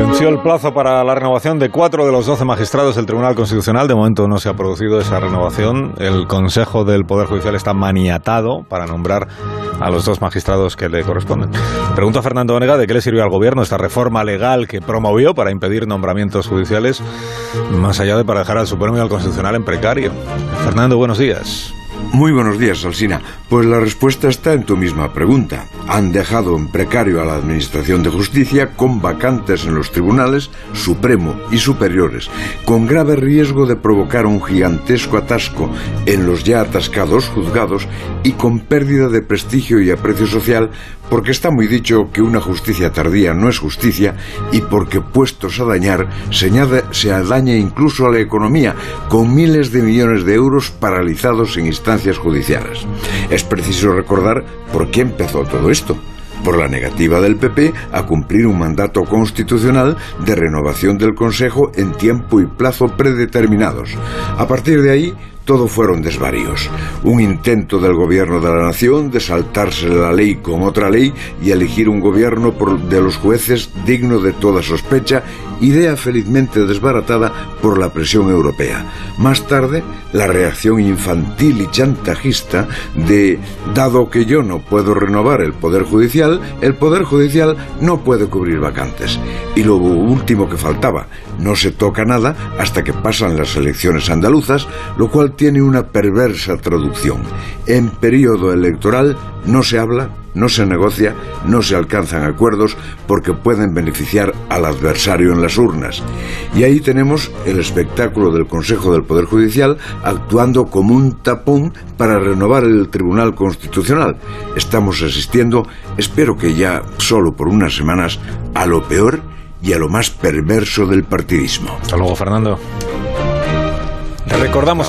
Venció el plazo para la renovación de cuatro de los doce magistrados del Tribunal Constitucional. De momento no se ha producido esa renovación. El Consejo del Poder Judicial está maniatado para nombrar a los dos magistrados que le corresponden. Pregunto a Fernando Onega de qué le sirvió al Gobierno esta reforma legal que promovió para impedir nombramientos judiciales, más allá de para dejar al Supremo y al Constitucional en precario. Fernando, buenos días. Muy buenos días, Alsina. Pues la respuesta está en tu misma pregunta. Han dejado en precario a la Administración de Justicia con vacantes en los tribunales Supremo y superiores, con grave riesgo de provocar un gigantesco atasco en los ya atascados juzgados y con pérdida de prestigio y aprecio social porque está muy dicho que una justicia tardía no es justicia y porque puestos a dañar se, daña incluso a la economía con miles de millones de euros paralizados en judiciales. Es preciso recordar por qué empezó todo esto por la negativa del PP a cumplir un mandato constitucional de renovación del Consejo en tiempo y plazo predeterminados. A partir de ahí, todo fueron desvaríos. Un intento del gobierno de la nación de saltarse la ley con otra ley y elegir un gobierno de los jueces digno de toda sospecha, idea felizmente desbaratada por la presión europea. Más tarde, la reacción infantil y chantajista de, dado que yo no puedo renovar el Poder Judicial, el Poder Judicial no puede cubrir vacantes. Y lo último que faltaba, no se toca nada hasta que pasan las elecciones andaluzas, lo cual tiene una perversa traducción. En periodo electoral no se habla, no se negocia, no se alcanzan acuerdos porque pueden beneficiar al adversario en las urnas. Y ahí tenemos el espectáculo del Consejo del Poder Judicial actuando como un tapón para renovar el Tribunal Constitucional. Estamos asistiendo, espero que ya solo por unas semanas, a lo peor y a lo más perverso del partidismo. Hasta luego, Fernando. Recordamos ahora.